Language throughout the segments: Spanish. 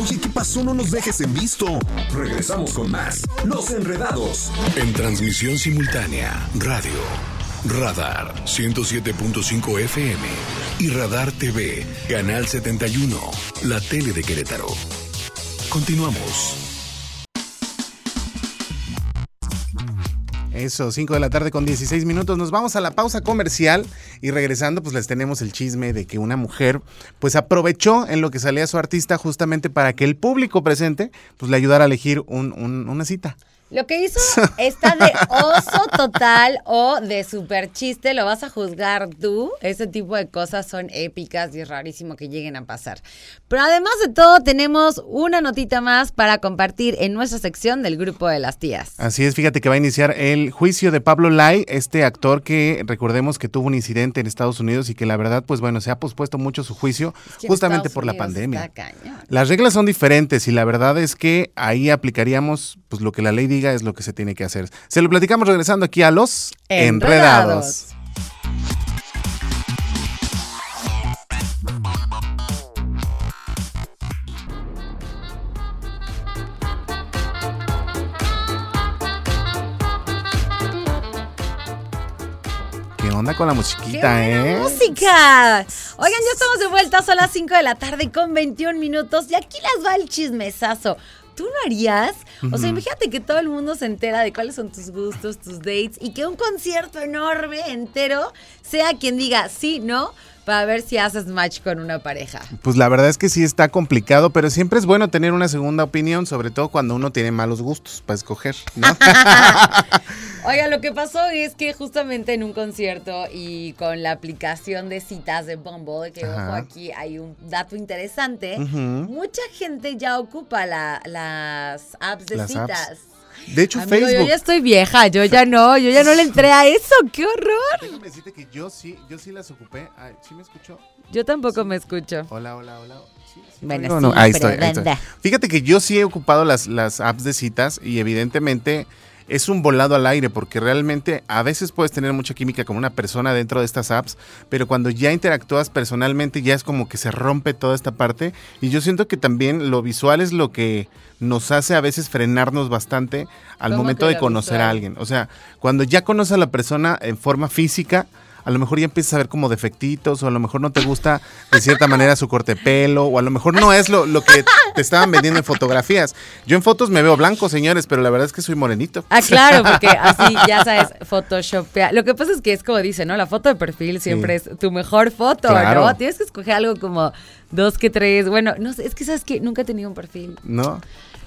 Oye, ¿qué pasó? No nos dejes en visto. Regresamos con más. Los enredados. En transmisión simultánea, radio, radar 107.5 FM y radar TV, canal 71, la tele de Querétaro. Continuamos. Eso, 5 de la tarde con 16 minutos. Nos vamos a la pausa comercial y regresando pues les tenemos el chisme de que una mujer pues aprovechó en lo que salía su artista justamente para que el público presente pues le ayudara a elegir un, un, una cita. Lo que hizo está de oso total o de super chiste, lo vas a juzgar tú. Ese tipo de cosas son épicas y es rarísimo que lleguen a pasar. Pero además de todo, tenemos una notita más para compartir en nuestra sección del grupo de las tías. Así es, fíjate que va a iniciar el juicio de Pablo Lai, este actor que recordemos que tuvo un incidente en Estados Unidos y que la verdad, pues bueno, se ha pospuesto mucho su juicio justamente por la pandemia. Las reglas son diferentes y la verdad es que ahí aplicaríamos pues lo que la ley diga es lo que se tiene que hacer. Se lo platicamos regresando aquí a los enredados. ¿Qué onda con la musiquita, eh? música! Oigan, ya estamos de vuelta, son las 5 de la tarde con 21 minutos y aquí les va el chismesazo. ¿tú lo harías? O sea, imagínate que todo el mundo se entera de cuáles son tus gustos, tus dates y que un concierto enorme, entero, sea quien diga sí, no para ver si haces match con una pareja. Pues la verdad es que sí está complicado, pero siempre es bueno tener una segunda opinión, sobre todo cuando uno tiene malos gustos para escoger, ¿no? Oiga, lo que pasó es que justamente en un concierto y con la aplicación de citas de Bumble, que ojo aquí hay un dato interesante, mucha gente ya ocupa las apps de citas. De hecho, Facebook. Yo ya estoy vieja, yo ya no, yo ya no le entré a eso, qué horror. Déjame decirte que yo sí, yo sí las ocupé. ¿Sí me escuchó? Yo tampoco me escucho. Hola, hola, hola. bueno, sí, ahí, estoy, Fíjate que yo sí he ocupado las, las apps de citas y evidentemente es un volado al aire porque realmente a veces puedes tener mucha química con una persona dentro de estas apps, pero cuando ya interactúas personalmente ya es como que se rompe toda esta parte y yo siento que también lo visual es lo que nos hace a veces frenarnos bastante al momento de conocer a alguien. O sea, cuando ya conoces a la persona en forma física, a lo mejor ya empiezas a ver como defectitos, o a lo mejor no te gusta de cierta manera su corte de pelo, o a lo mejor no es lo, lo que te estaban vendiendo en fotografías. Yo en fotos me veo blanco, señores, pero la verdad es que soy morenito. Ah, claro, porque así, ya sabes, Photoshop. Lo que pasa es que es como dice, ¿no? La foto de perfil siempre es tu mejor foto, ¿no? Tienes que escoger algo como dos que tres. Bueno, no sé, es que sabes que nunca he tenido un perfil. No.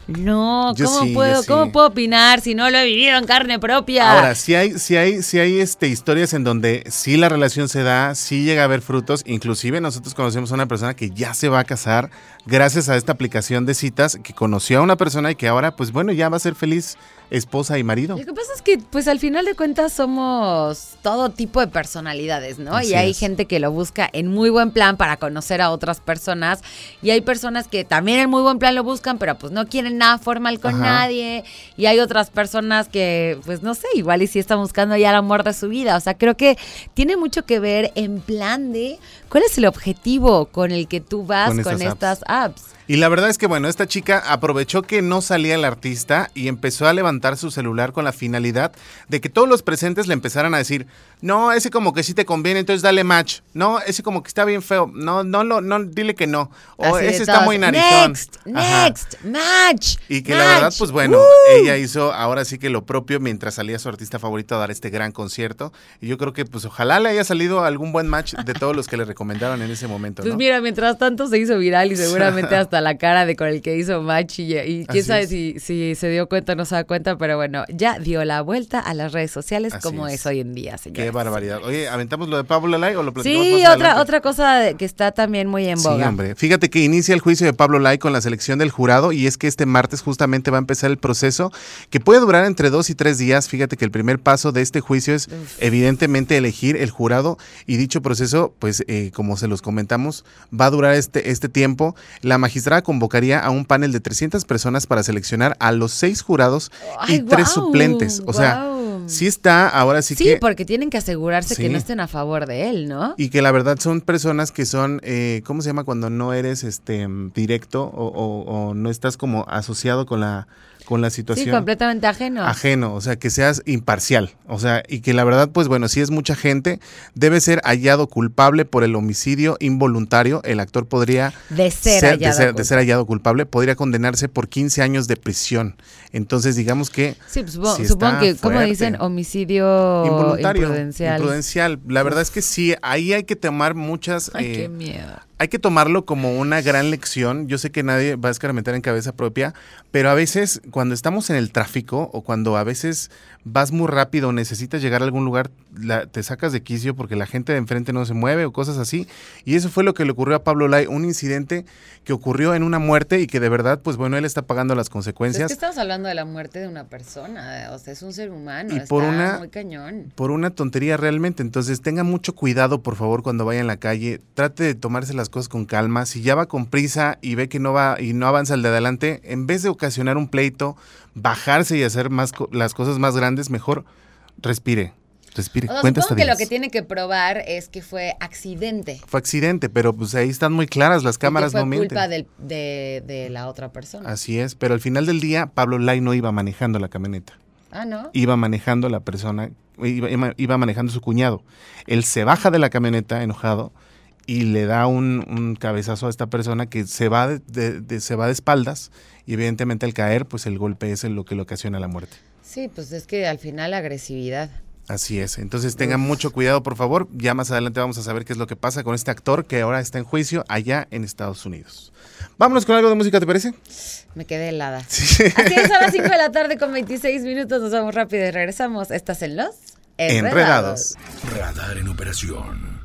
No, ¿cómo, puedo, ¿cómo puedo opinar si no lo he vivido en carne propia? Ahora, si hay, si hay, si hay este, historias en donde sí la relación se da, sí llega a haber frutos, inclusive nosotros conocemos a una persona que ya se va a casar gracias a esta aplicación de citas, que conoció a una persona y que ahora, pues bueno, ya va a ser feliz esposa y marido. Lo que pasa es que, pues al final de cuentas, somos todo tipo de personalidades, ¿no? y hay gente que lo busca en muy buen plan para conocer a otras personas. Y hay personas que también en muy buen plan lo buscan, pero pues no quieren nada formal con nadie. Y hay otras personas que, pues no sé, igual y si están buscando ya el amor de su vida. O sea, creo que tiene mucho que ver en plan de cuál es el objetivo con el que tú vas con, estas apps. Y la verdad es que, bueno, esta chica aprovechó que no salía el artista y empezó a levantar su celular con la finalidad de que todos los presentes le empezaran a decir, no, ese como que sí te conviene, entonces dale match. No, ese como que está bien feo. No, no, no, no dile que no. O ese está muy narizón. Next, next, match. Y que la verdad, pues bueno, ella hizo ahora sí que lo propio mientras salía su artista favorito a dar este gran concierto. Y yo creo que, pues ojalá le haya salido algún buen match de todos los que le recomendaron en ese momento. Pues mira, mientras tanto se hizo viral y seguramente hasta la cara de con el que hizo match y, quién sabe si, si, se dio cuenta o no se da cuenta, pero bueno, ya dio la vuelta a las redes sociales como es. hoy en día, señor. Qué barbaridad. Oye, ¿aventamos lo de Pablo Lai o lo platicamos Sí, otra, otra cosa que está también muy en boga. Sí, hombre. Fíjate que inicia el juicio de Pablo Lai con la selección del jurado y es que este martes justamente va a empezar el proceso que puede durar entre dos y tres días. Fíjate que el primer paso de este juicio es evidentemente elegir el jurado y dicho proceso, pues eh, como se los comentamos, va a durar este, este tiempo. La magistrada convocaría a un panel de 300 personas para seleccionar a los seis jurados y tres suplentes. O sea, Sí está, ahora sí, sí que... Sí, porque tienen que asegurarse que no estén a favor de él, ¿no? Y que la verdad son personas que son, eh, ¿cómo se llama cuando no eres este directo o no estás como asociado con la con la situación. Sí, completamente ajeno. Ajeno, o sea, que seas imparcial. O sea, y que la verdad, pues bueno, si es mucha gente, debe ser hallado culpable por el homicidio involuntario. El actor podría. De ser, hallado. De ser, hallado culpable, podría condenarse por 15 años de prisión. Entonces, digamos que. Sí, pues, supongo, que, como dicen, homicidio involuntario. Imprudencial. Imprudencial. La verdad es que sí, ahí hay que tomar muchas. Ay, qué eh, miedo hay que tomarlo como una gran lección. Yo sé que nadie va a escarmentar en cabeza propia, pero a veces cuando estamos en el tráfico o cuando a veces vas muy rápido, necesitas llegar a algún lugar, te sacas de quicio porque la gente de enfrente no se mueve o cosas así. Y eso fue lo que le ocurrió a Pablo Lai, un incidente que ocurrió en una muerte y que de verdad, pues bueno, él está pagando las consecuencias. Es que estamos hablando de la muerte de una persona, o sea, es un ser humano, y por una, muy cañón. Por una tontería realmente. Entonces, tenga mucho cuidado, por favor, cuando vaya en la calle. Trate de tomarse las cosas con calma. Si ya va con prisa y ve que no va y no avanza el de adelante, en vez de ocasionar un pleito, bajarse y hacer más las cosas más grandes, mejor respire. Respire. O supongo que lo que tiene que probar es que fue accidente. Fue accidente, pero pues ahí están muy claras las cámaras fue no culpa de, de, la otra persona. Así es, pero al final del día Pablo Lai no iba manejando la camioneta. Ah, ¿no? Iba manejando la persona, iba, iba manejando su cuñado. Él se baja de la camioneta enojado y le da un, cabezazo a esta persona que se va de, se va de espaldas y evidentemente al caer pues el golpe es lo que le ocasiona la muerte. Sí, pues es que al final la agresividad. Así es, entonces tengan mucho cuidado por favor, ya más adelante vamos a saber qué es lo que pasa con este actor que ahora está en juicio allá en Estados Unidos. Vámonos con algo de música, ¿te parece? Me quedé helada. Así es, a las 5 de la tarde con 26 minutos, nos vamos rápido y regresamos. Estás en Los Enredados. Radar en operación.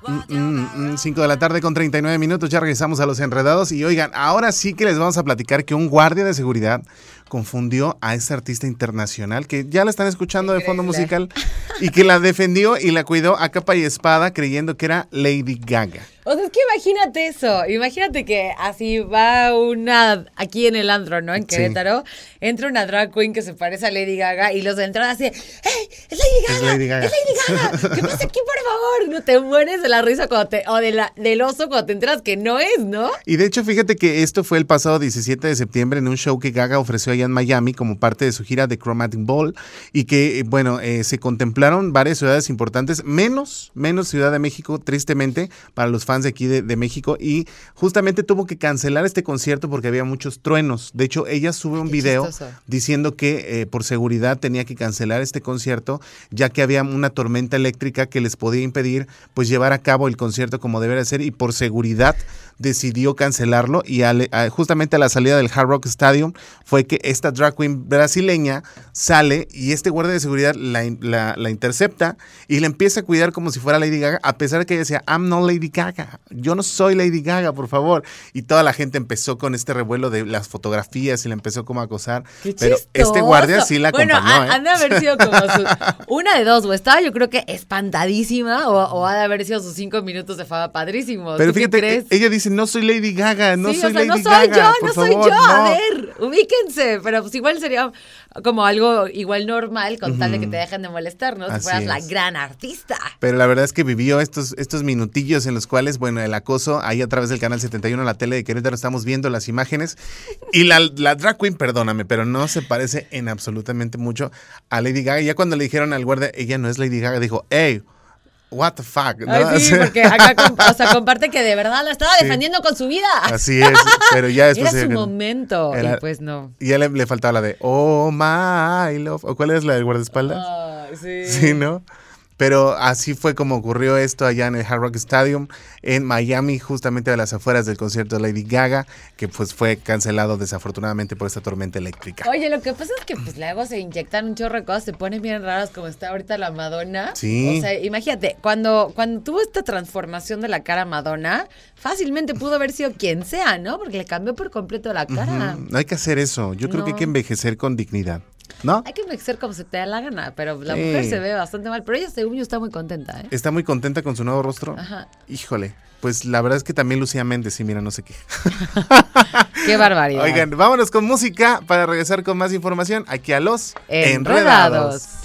5 mm, mm, mm, de la tarde con 39 minutos, ya regresamos a los enredados y oigan, ahora sí que les vamos a platicar que un guardia de seguridad confundió a esta artista internacional que ya la están escuchando de fondo musical y que la defendió y la cuidó a capa y espada creyendo que era Lady Gaga. O sea, es que imagínate eso. Imagínate que así va una aquí en el andro, ¿no? En Querétaro. Entra una drag queen que se parece a Lady Gaga y los de entrada así, ¡Hey! ¡Es Lady Gaga! ¡Es Lady Gaga! ¡Es Lady Gaga! ¿Qué pasa aquí, por favor? No te mueres de la risa cuando te, o de la, del oso cuando te enteras que no es, ¿no? Y de hecho, fíjate que esto fue el pasado 17 de septiembre en un show que Gaga ofreció allá en Miami como parte de su gira de Chromatic Ball y que, eh, bueno, eh, se contemplaron varias ciudades importantes, menos, menos Ciudad de México, tristemente, para los fans de aquí de, México. Y justamente tuvo que cancelar este concierto porque había muchos truenos. De hecho, ella sube un video diciendo que eh, por seguridad tenía que cancelar este concierto ya que había una tormenta eléctrica que les podía impedir pues llevar a cabo el concierto como debería ser y por seguridad decidió cancelarlo. Y justamente a la salida del Hard Rock Stadium fue que esta drag queen brasileña sale y este guardia de seguridad la, la, intercepta y la empieza a cuidar como si fuera Lady Gaga, a pesar de que ella decía, I'm not Lady Gaga, yo no soy Lady Gaga, por favor. Y toda la gente empezó con este revuelo de las fotografías y la empezó como a acosar. pero este guardia sí la acompañó. Bueno, ¿eh? han de haber sido como su, una de dos, o estaba yo creo que espantadísima o, ha de haber sido sus cinco minutos de fama padrísimos. Pero fíjate, ella dice, no soy Lady Gaga, no soy Lady Gaga. No soy yo, no soy yo, a ver, ubíquense. Pero pues igual sería como algo igual normal con tal de que te dejen de molestar, ¿no? Si fueras la gran artista. Pero la verdad es que vivió estos, estos minutillos en los cuales, bueno, el acoso, ahí a través del canal 71, la tele de Querétaro, estamos viendo las imágenes. Y la, la drag queen, perdóname, pero no se parece en absolutamente mucho a Lady Gaga. Ya cuando le dijeron al guardia, ella no es Lady Gaga, dijo, hey, what the fuck, ¿no? sí, porque acá o sea, comparte que de verdad la estaba defendiendo con su vida. Así es, pero ya después... Era su momento, y pues no. Y ya le, faltaba la de, oh my love, ¿o cuál es la del guardaespaldas? sí. Sí, ¿no? Pero así fue como ocurrió esto allá en el Hard Rock Stadium en Miami, justamente a las afueras del concierto de Lady Gaga, que pues fue cancelado desafortunadamente por esta tormenta eléctrica. Oye, lo que pasa es que pues luego se inyectan un chorro de cosas, se ponen bien raras como está ahorita la Madonna. Sí. O sea, imagínate, cuando, cuando tuvo esta transformación de la cara Madonna, fácilmente pudo haber sido quien sea, ¿no? Porque le cambió por completo la cara. No hay que hacer eso. Yo creo que hay que envejecer con dignidad. ¿No? Hay que envejecer como se te da la gana, pero la mujer se ve bastante mal. Pero ella, según yo, está muy contenta, ¿eh? Está muy contenta con su nuevo rostro. Ajá. Híjole. Pues la verdad es que también Lucía Méndez, sí, mira, no sé qué. qué barbaridad. Oigan, vámonos con música para regresar con más información aquí a los Enredados.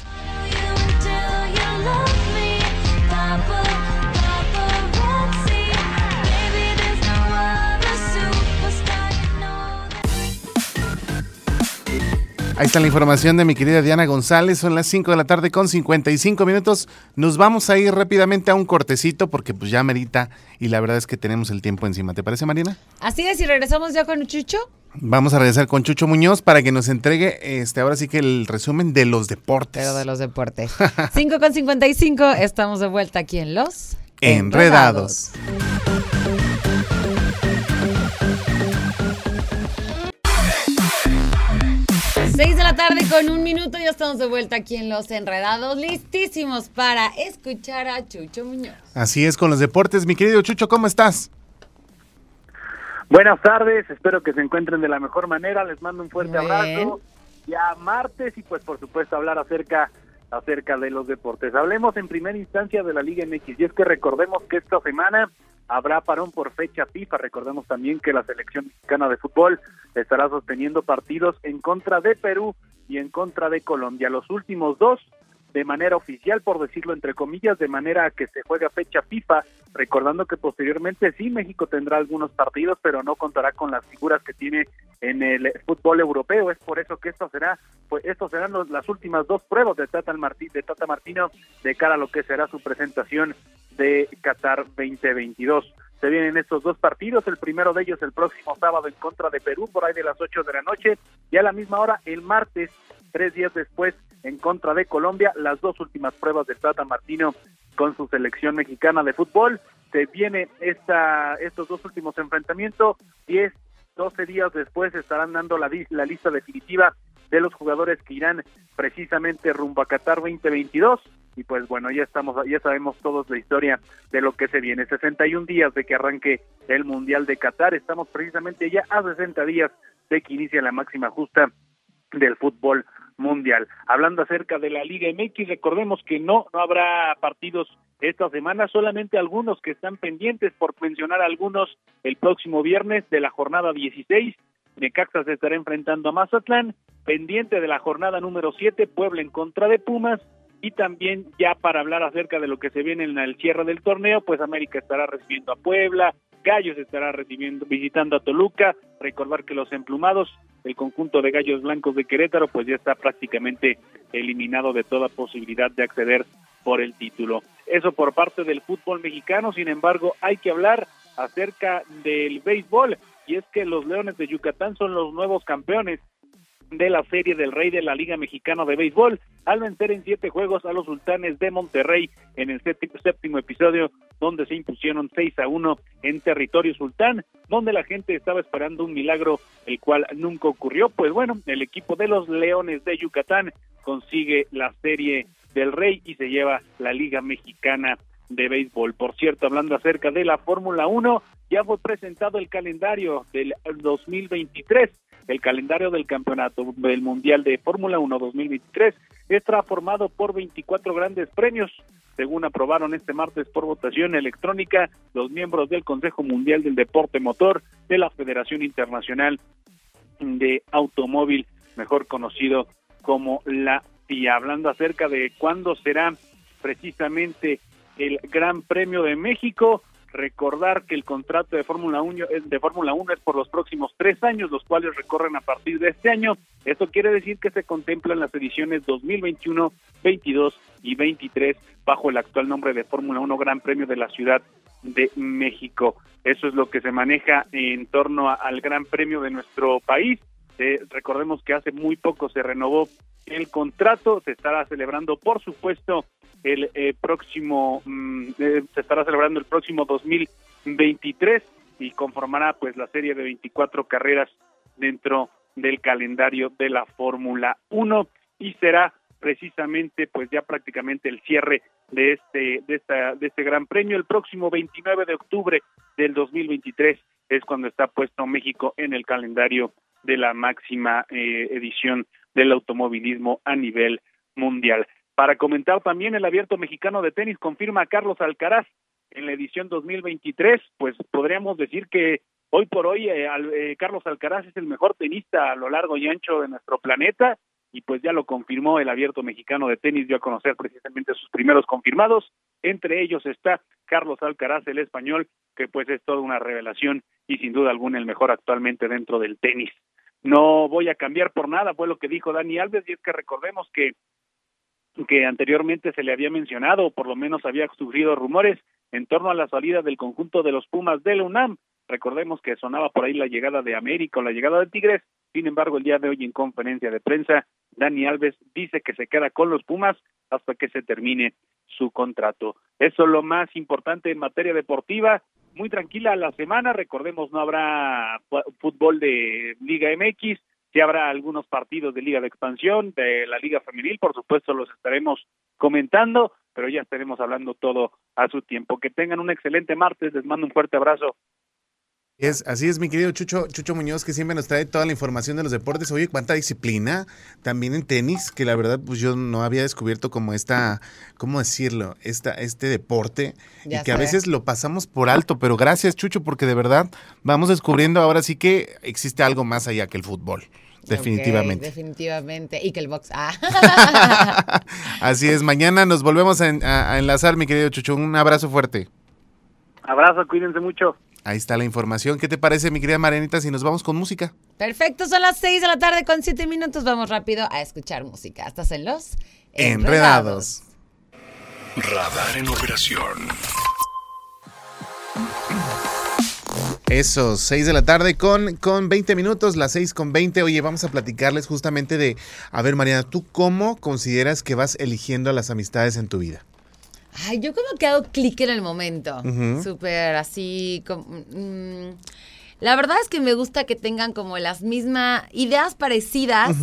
Ahí está la información de mi querida Diana González. Son las 5 de la tarde con 55 minutos. Nos vamos a ir rápidamente a un cortecito porque pues ya merita y la verdad es que tenemos el tiempo encima. ¿Te parece, Marina? Así es, y regresamos ya con Chucho. Vamos a regresar con Chucho Muñoz para que nos entregue este ahora sí que el resumen de los deportes. Pero de los deportes. 5 con 55, estamos de vuelta aquí en Los Enredados. 6 de la tarde con un minuto, ya estamos de vuelta aquí en Los Enredados, listísimos para escuchar a Chucho Muñoz. Así es con los deportes, mi querido Chucho, ¿cómo estás? Buenas tardes, espero que se encuentren de la mejor manera, les mando un fuerte abrazo. Ya martes y pues por supuesto hablar acerca acerca de los deportes. Hablemos en primera instancia de la Liga MX y es que recordemos que esta semana habrá parón por fecha FIFA. Recordemos también que la selección mexicana de fútbol estará sosteniendo partidos en contra de Perú y en contra de Colombia. Los últimos dos de manera oficial, por decirlo entre comillas, de manera que se juega fecha FIFA, recordando que posteriormente sí México tendrá algunos partidos, pero no contará con las figuras que tiene en el fútbol europeo. Es por eso que esto será, pues estos serán las últimas dos pruebas de Tata, Martí, de Tata Martino de cara a lo que será su presentación de Qatar 2022. Se vienen estos dos partidos, el primero de ellos el próximo sábado en contra de Perú por ahí de las 8 de la noche y a la misma hora el martes, tres días después, en contra de Colombia, las dos últimas pruebas de Tata Martino con su selección mexicana de fútbol. Se viene esta, estos dos últimos enfrentamientos, 10, 12 días después estarán dando la, la lista definitiva de los jugadores que irán precisamente rumbo a Qatar 2022 y pues bueno, ya estamos, ya sabemos todos la historia de lo que se viene. 61 días de que arranque el Mundial de Qatar, estamos precisamente ya a 60 días de que inicia la máxima justa del fútbol mundial. Hablando acerca de la Liga MX, recordemos que no, no habrá partidos esta semana, solamente algunos que están pendientes, por mencionar algunos, el próximo viernes de la jornada 16, Necaxa se estará enfrentando a Mazatlán, pendiente de la jornada número 7, Puebla en contra de Pumas, y también ya para hablar acerca de lo que se viene en el cierre del torneo, pues América estará recibiendo a Puebla, Gallos estará recibiendo, visitando a Toluca, recordar que los emplumados, el conjunto de Gallos Blancos de Querétaro, pues ya está prácticamente eliminado de toda posibilidad de acceder por el título. Eso por parte del fútbol mexicano, sin embargo, hay que hablar acerca del béisbol, y es que los Leones de Yucatán son los nuevos campeones de la Serie del Rey de la Liga Mexicana de Béisbol al vencer en siete juegos a los Sultanes de Monterrey en el séptimo, episodio donde se impusieron seis a uno en territorio sultán, donde la gente estaba esperando un milagro el cual nunca ocurrió. Pues bueno, el equipo de los Leones de Yucatán consigue la Serie del Rey y se lleva la Liga Mexicana de Béisbol. Por cierto, hablando acerca de la Fórmula 1, ya fue presentado el calendario del 2023 el calendario del campeonato del Mundial de Fórmula 1 2023 estará formado por 24 grandes premios, según aprobaron este martes por votación electrónica los miembros del Consejo Mundial del Deporte Motor de la Federación Internacional de Automóvil, mejor conocido como la FIA. Hablando acerca de cuándo será precisamente el Gran Premio de México, Recordar que el contrato de Fórmula 1 es de Fórmula 1 es por los próximos tres años, los cuales recorren a partir de este año. Esto quiere decir que se contemplan las ediciones 2021, 22 y 23 bajo el actual nombre de Fórmula 1 Gran Premio de la Ciudad de México. Eso es lo que se maneja en torno al Gran Premio de nuestro país. Eh, recordemos que hace muy poco se renovó el contrato, se estará celebrando, por supuesto, el eh, próximo, mm, eh, se estará celebrando el próximo 2023 y conformará pues la serie de 24 carreras dentro del calendario de la Fórmula 1 y será precisamente pues ya prácticamente el cierre de este de esta de este gran premio el próximo 29 de octubre del 2023 es cuando está puesto México en el calendario de la máxima eh, edición del automovilismo a nivel mundial. Para comentar también el abierto mexicano de tenis confirma a Carlos Alcaraz en la edición 2023, pues podríamos decir que hoy por hoy eh, eh, Carlos Alcaraz es el mejor tenista a lo largo y ancho de nuestro planeta y pues ya lo confirmó el abierto mexicano de tenis, dio a conocer precisamente sus primeros confirmados, entre ellos está Carlos Alcaraz, el español, que pues es toda una revelación y sin duda alguna el mejor actualmente dentro del tenis. No voy a cambiar por nada, fue lo que dijo Dani Alves, y es que recordemos que que anteriormente se le había mencionado, o por lo menos había sufrido rumores en torno a la salida del conjunto de los Pumas de la UNAM. Recordemos que sonaba por ahí la llegada de América o la llegada de Tigres. Sin embargo, el día de hoy en conferencia de prensa, Dani Alves dice que se queda con los Pumas hasta que se termine su contrato. Eso es lo más importante en materia deportiva. Muy tranquila la semana. Recordemos, no habrá fútbol de Liga MX Sí habrá algunos partidos de Liga de Expansión, de la Liga Femenil, por supuesto los estaremos comentando, pero ya estaremos hablando todo a su tiempo. Que tengan un excelente martes, les mando un fuerte abrazo. Es, así es, mi querido Chucho, Chucho Muñoz, que siempre nos trae toda la información de los deportes. Oye, cuánta disciplina también en tenis, que la verdad, pues yo no había descubierto como esta, ¿cómo decirlo? Esta, este deporte, y que a veces lo pasamos por alto, pero gracias, Chucho, porque de verdad vamos descubriendo ahora sí que existe algo más allá que el fútbol. Definitivamente. definitivamente. Y que el box. Ah. Así es. Mañana nos volvemos a, a, enlazar, mi querido Chucho. Un abrazo fuerte. Abrazo, cuídense mucho. Ahí está la información. ¿Qué te parece, mi querida Marianita, si nos vamos con música? Perfecto, son las 6 de la tarde con 7 minutos. Vamos rápido a escuchar música. Estás en los Enredados. Enredados. Radar en operación. Eso, 6 de la tarde con, con 20 minutos, las 6 con 20. Oye, vamos a platicarles justamente de, a ver Mariana, ¿tú cómo consideras que vas eligiendo a las amistades en tu vida? Ay, yo como que hago clic en el momento, súper así, como, mm, la verdad es que me gusta que tengan como las mismas ideas parecidas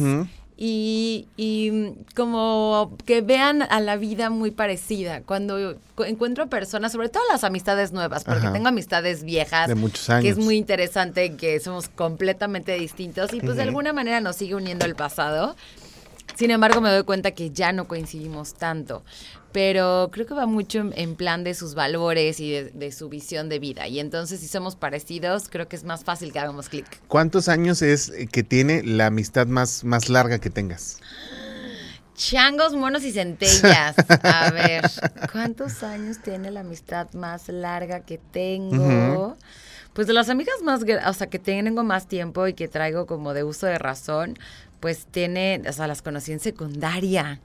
y, y, como que vean a la vida muy parecida. Cuando encuentro personas, sobre todo las amistades nuevas, porque tengo amistades viejas, de muchos años. que es muy interesante que somos completamente distintos y pues de alguna manera nos sigue uniendo el pasado. Sin embargo, me doy cuenta que ya no coincidimos tanto pero creo que va mucho en, plan de sus valores y de, su visión de vida. Y entonces, si somos parecidos, creo que es más fácil que hagamos clic. ¿Cuántos años es que tiene la amistad más, más larga que tengas? Changos, monos y centellas. A ver, ¿cuántos años tiene la amistad más larga que tengo? Pues de las amigas más, o sea, que tengo más tiempo y que traigo como de uso de razón, pues tiene, o sea, las conocí en secundaria.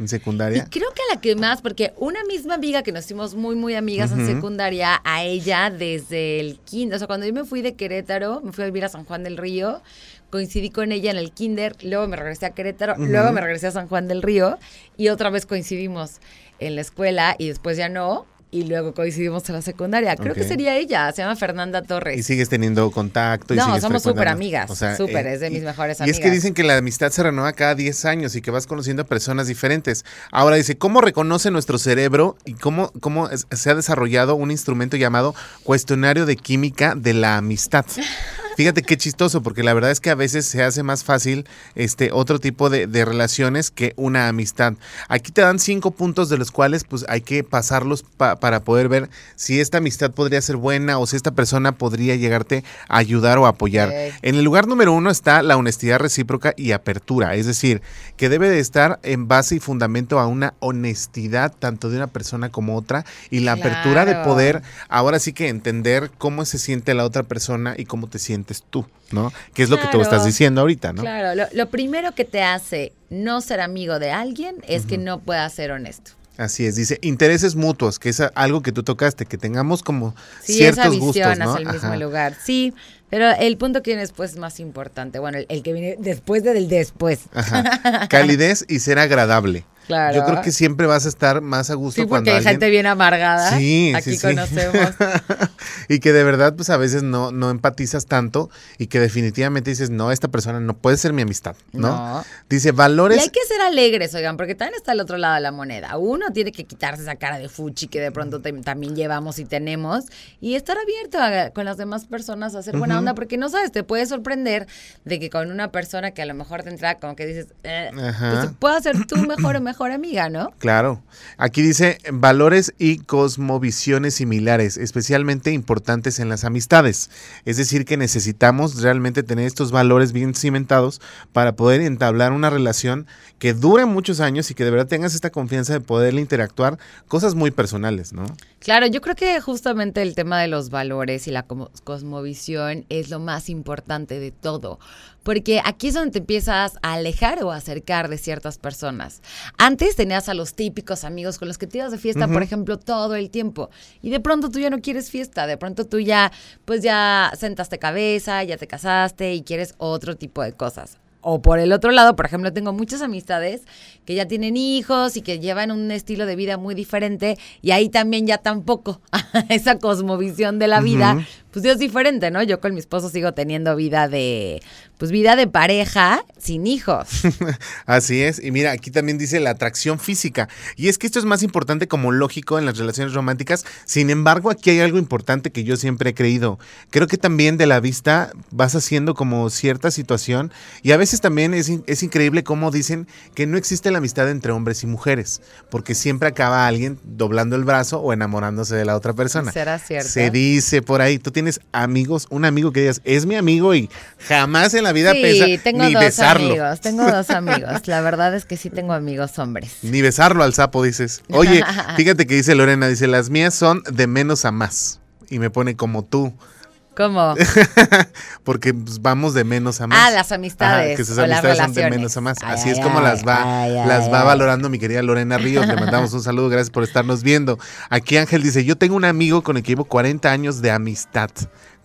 En secundaria. Y creo que la que más, porque una misma amiga que nos hicimos muy, muy amigas en secundaria, a ella desde el kinder, o sea, cuando yo me fui de Querétaro, me fui a vivir a San Juan del Río, coincidí con ella en el kinder, luego me regresé a Querétaro, luego me regresé a San Juan del Río y otra vez coincidimos en la escuela y después ya no, y luego coincidimos en la secundaria. Creo que sería ella, se llama Fernanda Torres. ¿Y sigues teniendo contacto? Y no, somos súper amigas, súper, es de mis mejores amigas. Y es que dicen que la amistad se renueva cada 10 años y que vas conociendo a personas diferentes. Ahora dice, ¿cómo reconoce nuestro cerebro y cómo, cómo se ha desarrollado un instrumento llamado cuestionario de química de la amistad? Fíjate qué chistoso, porque la verdad es que a veces se hace más fácil este otro tipo de, relaciones que una amistad. Aquí te dan cinco puntos de los cuales pues hay que pasarlos para poder ver si esta amistad podría ser buena o si esta persona podría llegarte a ayudar o apoyar. En el lugar número uno está la honestidad recíproca y apertura, es decir, que debe de estar en base y fundamento a una honestidad tanto de una persona como otra y la apertura de poder ahora sí que entender cómo se siente la otra persona y cómo te sientes tú, ¿no? Que es lo que tú estás diciendo ahorita, ¿no? Claro, lo, primero que te hace no ser amigo de alguien es que no pueda ser honesto. Así es, dice intereses mutuos, que es algo que tú tocaste, que tengamos como sí, ciertos esa visión gustos, ¿no? hacia el mismo lugar. Sí, pero el punto que viene después es más importante. Bueno, el, que viene después del después. Calidez y ser agradable. Claro. Yo creo que siempre vas a estar más a gusto sí, porque hay gente bien amargada. Sí, Aquí conocemos. y que de verdad, pues a veces no, no empatizas tanto y que definitivamente dices, no, esta persona no puede ser mi amistad, ¿no? Dice, valores. Y hay que ser alegres, oigan, porque también está el otro lado de la moneda. Uno tiene que quitarse esa cara de fuchi que de pronto también llevamos y tenemos y estar abierto con las demás personas a hacer buena onda, porque no sabes, te puede sorprender de que con una persona que a lo mejor te entra como que dices, eh, pues pueda ser tu mejor o mejor amiga, ¿no? Claro. Aquí dice valores y cosmovisiones similares, especialmente importantes en las amistades. Es decir, que necesitamos realmente tener estos valores bien cimentados para poder entablar una relación que dure muchos años y que de verdad tengas esta confianza de poder interactuar cosas muy personales, ¿no? Claro, yo creo que justamente el tema de los valores y la cosmovisión es lo más importante de todo, porque aquí es donde te empiezas a alejar o a acercar de ciertas personas. Antes tenías a los típicos amigos con los que te ibas de fiesta, por ejemplo, todo el tiempo, y de pronto tú ya no quieres fiesta, de pronto tú ya, pues ya sentaste cabeza, ya te casaste y quieres otro tipo de cosas. O por el otro lado, por ejemplo, tengo muchas amistades que ya tienen hijos y que llevan un estilo de vida muy diferente y ahí también ya tampoco esa cosmovisión de la vida, pues es diferente, ¿no? Yo con mi esposo sigo teniendo vida de, pues vida de pareja sin hijos. Así es. Y mira, aquí también dice la atracción física. Y es que esto es más importante como lógico en las relaciones románticas. Sin embargo, aquí hay algo importante que yo siempre he creído. Creo que también de la vista vas haciendo como cierta situación. Y a veces también es, es increíble cómo dicen que no existe la amistad entre hombres y mujeres. Porque siempre acaba alguien doblando el brazo o enamorándose de la otra persona. ¿Será cierto? Se dice por ahí. Tú tienes amigos, un amigo que digas, es mi amigo y jamás en la vida sí, tengo dos amigos, tengo dos amigos. La verdad es que sí tengo amigos hombres. Ni besarlo al sapo, dices. Oye, fíjate que dice Lorena, dice, las mías son de menos a más. Y me pone como tú. ¿Cómo? Porque pues, vamos de menos a más. Ah, las amistades. que sus amistades son de menos a más. Así es como las va, las va valorando mi querida Lorena Ríos. Le mandamos un saludo, gracias por estarnos viendo. Aquí Ángel dice: Yo tengo un amigo con el que llevo 40 años de amistad.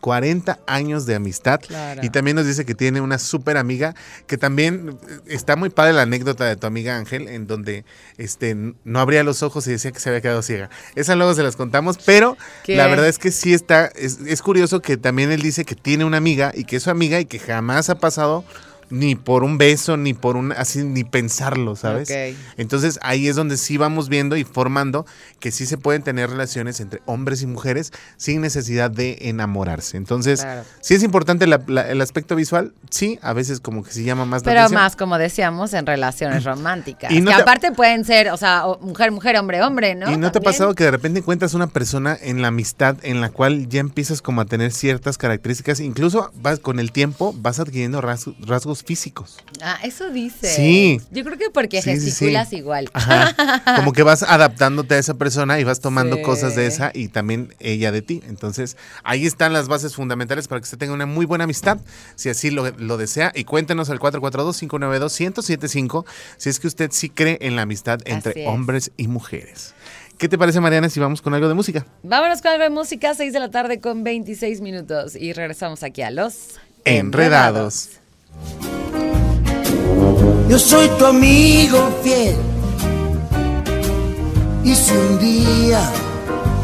40 años de amistad. Y también nos dice que tiene una súper amiga, que también eh, está muy padre la anécdota de tu amiga Ángel, en donde este, no abría los ojos y decía que se había quedado ciega. Esa luego se las contamos, pero la verdad es que sí está, es, es curioso que también él dice que tiene una amiga y que es su amiga y que jamás ha pasado ni por un beso, ni por un, así, ni pensarlo, ¿sabes? Entonces ahí es donde sí vamos viendo y formando que sí se pueden tener relaciones entre hombres y mujeres sin necesidad de enamorarse. Entonces, sí es importante el aspecto visual, sí, a veces como que sí llama más la Pero más, como decíamos, en relaciones románticas. Y que aparte pueden ser, o sea, mujer, mujer, hombre, hombre, ¿no? ¿Y no te ha pasado que de repente encuentras una persona en la amistad en la cual ya empiezas como a tener ciertas características, incluso vas con el tiempo vas adquiriendo rasgos físicos. Ah, eso dice. Sí. Yo creo que porque gesticulas igual. Como que vas adaptándote a esa persona y vas tomando cosas de esa y también ella de ti. Entonces, ahí están las bases fundamentales para que usted tenga una muy buena amistad, si así lo, desea. Y cuéntenos al 442-592-1075 si es que usted sí cree en la amistad entre hombres y mujeres. ¿Qué te parece, Mariana, si vamos con algo de música? Vámonos con algo de música, 6 de la tarde con 26 minutos y regresamos aquí a los Enredados. Yo soy tu amigo fiel. Y si un día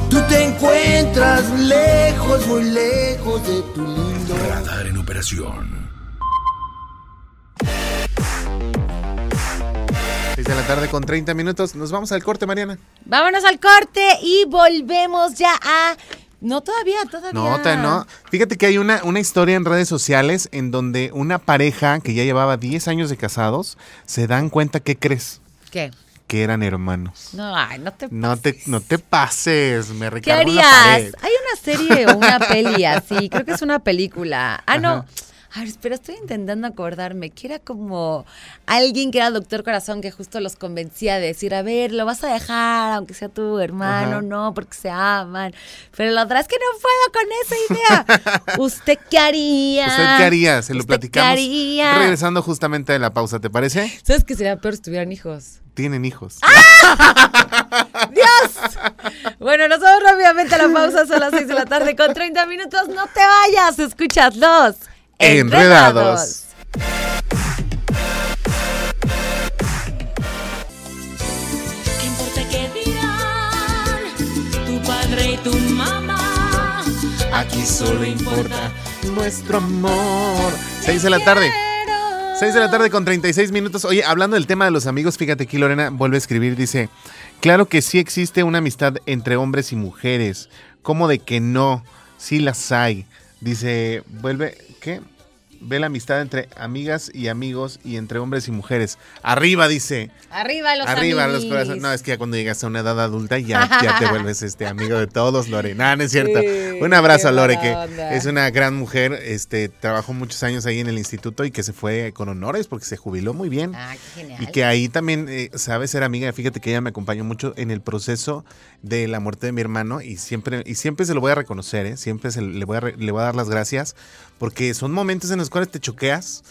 tú te encuentras lejos, muy lejos de tu lindo. Radar en operación. Seis de la tarde con 30 minutos. Nos vamos al corte, Mariana. Vámonos al corte y volvemos ya a no, todavía, todavía. No, todavía no. Fíjate que hay una, una historia en redes sociales en donde una pareja que ya llevaba 10 años de casados se dan cuenta, ¿qué crees? ¿Qué? Que eran hermanos. No, ay, no te pases. No te, no te pases, me recargo ¿Qué harías? Pared. Hay una serie o una peli así, creo que es una película. Ah, no. A ver, espera, estoy intentando acordarme que era como alguien que era doctor corazón que justo los convencía de decir, a ver, lo vas a dejar, aunque sea tu hermano, no, porque se aman. Pero la otra es que no puedo con esa idea. ¿Usted qué haría? ¿Usted qué haría? Se lo platicamos. Qué haría? Regresando justamente de la pausa, ¿te parece? ¿Sabes que sería peor si tuvieran hijos? Tienen hijos. ¡Ah! ¡Dios! Bueno, nos vamos rápidamente a la pausa, son las 6 de la tarde con 30 minutos. No te vayas, escuchas los Enredados. ¿Qué tu padre y tu mamá? Aquí solo importa nuestro amor. Seis de la tarde. 6 de la tarde con 36 minutos. Oye, hablando del tema de los amigos, fíjate aquí Lorena vuelve a escribir, dice, claro que sí existe una amistad entre hombres y mujeres. ¿Cómo de que no? Sí las hay. Dice, vuelve, ¿qué? ve la amistad entre amigas y amigos y entre hombres y mujeres. Arriba, dice. Arriba los Arriba los corazones. No, es que ya cuando llegas a una edad adulta ya, ya te vuelves este amigo de todos, Lore. No, no es cierto. Un abrazo a Lore, que es una gran mujer. Este, trabajó muchos años ahí en el instituto y que se fue con honores porque se jubiló muy bien. Ah, qué genial. Y que ahí también eh, sabe ser amiga. Fíjate que ella me acompañó mucho en el proceso de la muerte de mi hermano y siempre, y siempre se lo voy a reconocer, ¿eh? siempre se, le, voy a le voy a dar las gracias porque son momentos en los cuales te choqueas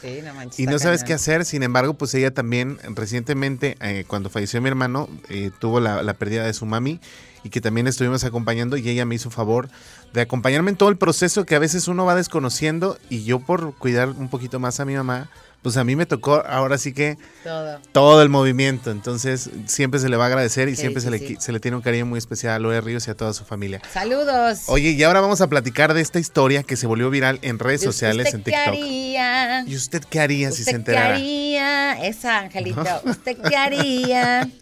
y no sabes qué hacer. Sin embargo, pues ella también recientemente, eh, cuando falleció mi hermano, eh, tuvo la, la, pérdida de su mami y que también estuvimos acompañando y ella me hizo favor de acompañarme en todo el proceso que a veces uno va desconociendo y yo por cuidar un poquito más a mi mamá, pues a mí me tocó ahora sí que todo, el movimiento. Entonces siempre se le va a agradecer y siempre se le, se le, tiene un cariño muy especial a Loe Ríos y a toda su familia. Saludos. Oye, y ahora vamos a platicar de esta historia que se volvió viral en redes sociales, en TikTok. Qué haría? ¿Y usted qué haría si se enterara? ¿Qué haría? Esa, Angelito. ¿Usted qué haría?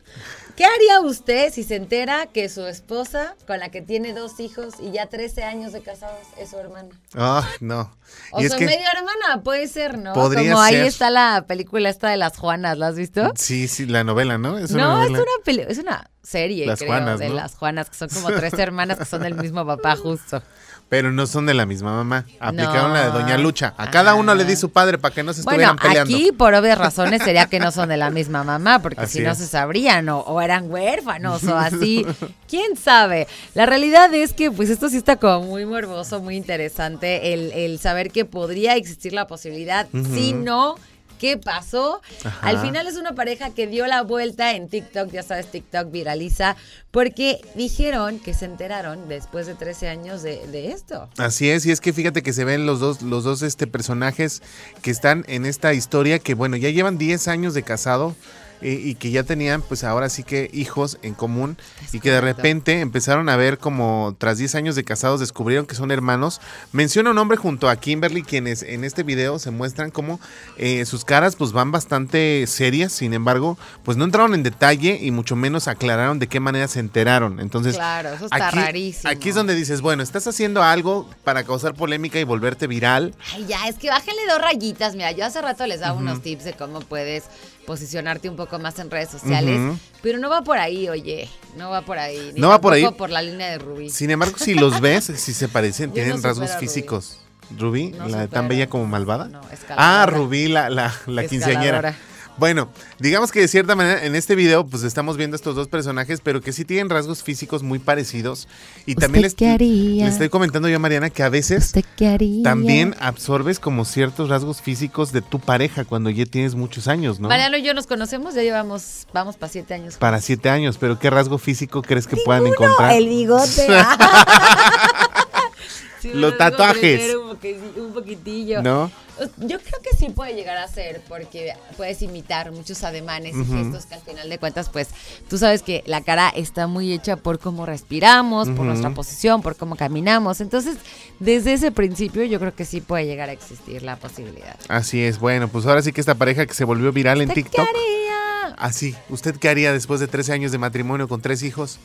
¿Qué haría usted si se entera que su esposa, con la que tiene dos hijos y ya 13 años de casados, es su hermana? Ah, no. O su medio hermana, puede ser, ¿no? Podría Como ahí está la película esta de las Juanas, ¿la has visto? Sí, sí, la novela, ¿no? Es no, es una es una serie, las creo, de las Juanas, que son como tres hermanas que son del mismo papá, justo. Pero no son de la misma mamá. Aplicaron la de Doña Lucha. A cada uno le di su padre para que no se estuvieran bueno, Aquí, por obvias razones, sería que no son de la misma mamá, porque si no se sabrían, o, o, eran huérfanos, o así. ¿Quién sabe? La realidad es que, pues, esto sí está como muy morboso, muy interesante, el, el saber que podría existir la posibilidad, si no qué pasó. Al final es una pareja que dio la vuelta en TikTok, ya sabes, TikTok viraliza, porque dijeron que se enteraron después de 13 años de, esto. Así es, y es que fíjate que se ven los dos, los dos este, personajes que están en esta historia, que bueno, ya llevan 10 años de casado y que ya tenían pues ahora sí que hijos en común y que de repente empezaron a ver como tras 10 años de casados descubrieron que son hermanos. Menciona un hombre junto a Kimberly quienes en este video se muestran como eh, sus caras pues van bastante serias, sin embargo pues no entraron en detalle y mucho menos aclararon de qué manera se enteraron. Entonces claro, eso está aquí, rarísimo. Aquí es donde dices, bueno, estás haciendo algo para causar polémica y volverte viral. Ay, ya, es que bájenle dos rayitas, mira, yo hace rato les daba unos tips de cómo puedes posicionarte un poco más en redes sociales. Pero no va por ahí, oye. No va por ahí. no va por ahí. por la línea de Rubí. Sin embargo, si los ves, si se parecen, tienen rasgos físicos. Rubí, la tan bella como malvada. No, ah, Rubí, la, la, la quinceañera. Bueno, digamos que de cierta manera en este video pues estamos viendo estos dos personajes, pero que sí tienen rasgos físicos muy parecidos. Y también les, estoy comentando yo a Mariana que a veces también absorbes como ciertos rasgos físicos de tu pareja cuando ya tienes muchos años, ¿no? Mariano y yo nos conocemos, ya llevamos, vamos para siete años. Para siete años, pero ¿qué rasgo físico crees que puedan encontrar? El bigote. Los tatuajes. Un, poquitillo. ¿No? Yo creo que sí puede llegar a ser, porque puedes imitar muchos ademanes y gestos que al final de cuentas, pues tú sabes que la cara está muy hecha por cómo respiramos, por nuestra posición, por cómo caminamos. Entonces, desde ese principio, yo creo que sí puede llegar a existir la posibilidad. Así es. Bueno, pues ahora sí que esta pareja que se volvió viral en TikTok. ¿Qué haría? Así. ¿Usted qué haría después de 13 años de matrimonio con tres hijos?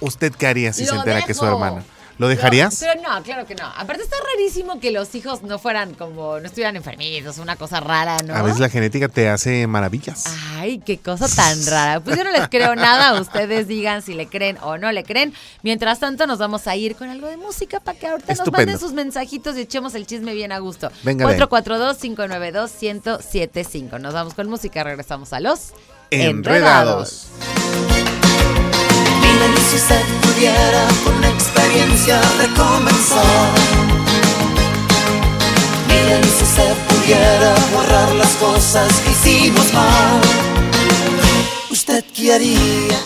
¿Usted qué haría si se entera que es su hermana? ¿Lo dejarías? pero no, claro que no. Aparte está rarísimo que los hijos no fueran como, no estuvieran enfermitos, una cosa rara, ¿no? A veces la genética te hace maravillas. Ay, qué cosa tan rara. Pues yo no les creo nada, ustedes digan si le creen o no le creen. Mientras tanto nos vamos a ir con algo de música para que ahorita nos manden sus mensajitos y echemos el chisme bien a gusto. Venga, 442-592-1075. Nos vamos con música, regresamos a los Enredados. Miren si se pudiera con la experiencia recomenzar. Miren si se pudiera borrar las cosas que hicimos mal. ¿Usted qué haría?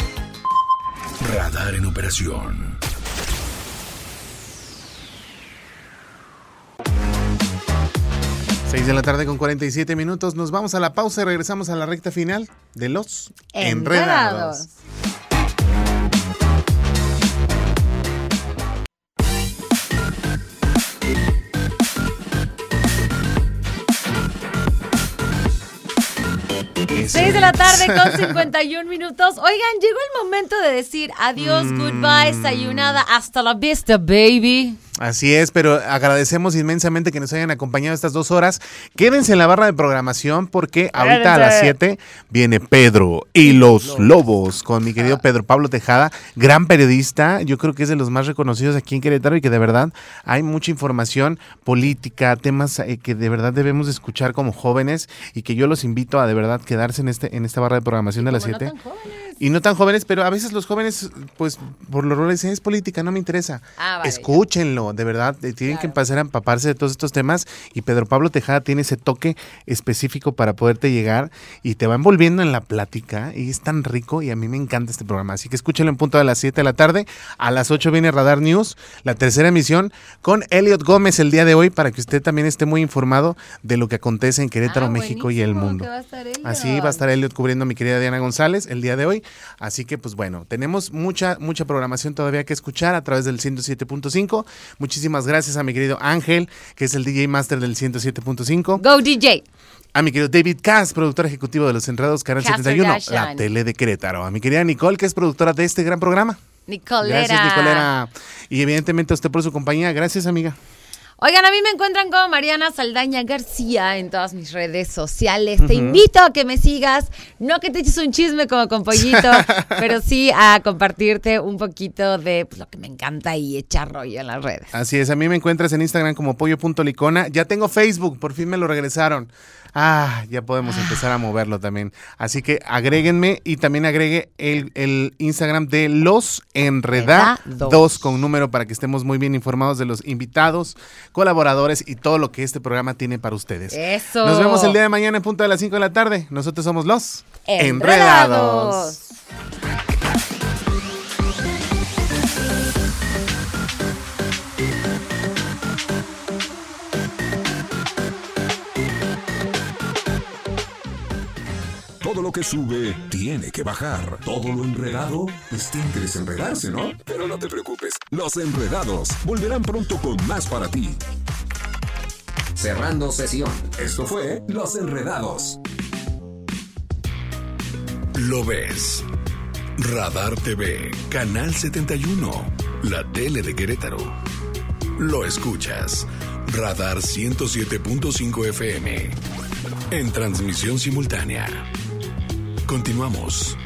Radar en operación. Seis de la tarde con 47 minutos. Nos vamos a la pausa y regresamos a la recta final de los Enredados. La tarde con 51 minutos. Oigan, llegó el momento de decir adiós, mm. goodbye, sayonara, hasta la vista, baby. Así es, pero agradecemos inmensamente que nos hayan acompañado estas dos horas. Quédense en la barra de programación porque ahorita a las 7 viene Pedro y los Lobos con mi querido Pedro Pablo Tejada, gran periodista, yo creo que es de los más reconocidos aquí en Querétaro y que de verdad hay mucha información política, temas eh, que de verdad debemos escuchar como jóvenes y que yo los invito a de verdad quedarse en este en esta barra de programación de las 7. Y no tan jóvenes, pero a veces los jóvenes pues por lo roles es política, no me interesa. Ah, Escúchenlo de verdad, eh, tienen que empezar a empaparse de todos estos temas y Pedro Pablo Tejada tiene ese toque específico para poderte llegar y te va envolviendo en la plática y es tan rico y a mí me encanta este programa, así que escúchenlo en punto de las 7 de la tarde, a las 8 viene Radar News, la tercera emisión con Elliot Gómez el día de hoy para que usted también esté muy informado de lo que acontece en Querétaro, ah, México y el mundo. así va a estar Elliot cubriendo a mi querida Diana González el día de hoy, así que pues bueno, tenemos mucha mucha programación todavía que escuchar a través del 107.5 Muchísimas gracias a mi querido Ángel, que es el DJ Master del 107.5. Go DJ. A mi querido David Cass, productor ejecutivo de Los Enredados, Canal 71, la tele de Querétaro. A mi querida Nicole, que es productora de este gran programa. Nicolera. Gracias, Nicolera. Y evidentemente a usted por su compañía. Gracias, amiga. Oigan, a mí me encuentran como Mariana Saldaña García en todas mis redes sociales. Te invito a que me sigas, no que te eches un chisme como con pollito, pero sí a compartirte un poquito de pues, lo que me encanta y echar rollo en las redes. Así es, a mí me encuentras en Instagram como pollo.licona. Ya tengo Facebook, por fin me lo regresaron. Ah, ya podemos empezar a moverlo también. Así que agréguenme y también agregue el, Instagram de Los Enredados con número para que estemos muy bien informados de los invitados, colaboradores y todo lo que este programa tiene para ustedes. Eso. Nos vemos el día de mañana en punto de las 5 de la tarde. Nosotros somos Los Enredados. Lo que sube tiene que bajar. Todo lo enredado, pues tiene que desenredarse, ¿no? Pero no te preocupes, los enredados volverán pronto con más para ti. Cerrando sesión. Esto fue Los Enredados. Lo ves. Radar TV, Canal 71, la tele de Querétaro. Lo escuchas. Radar 107.5 FM. En transmisión simultánea. Continuamos.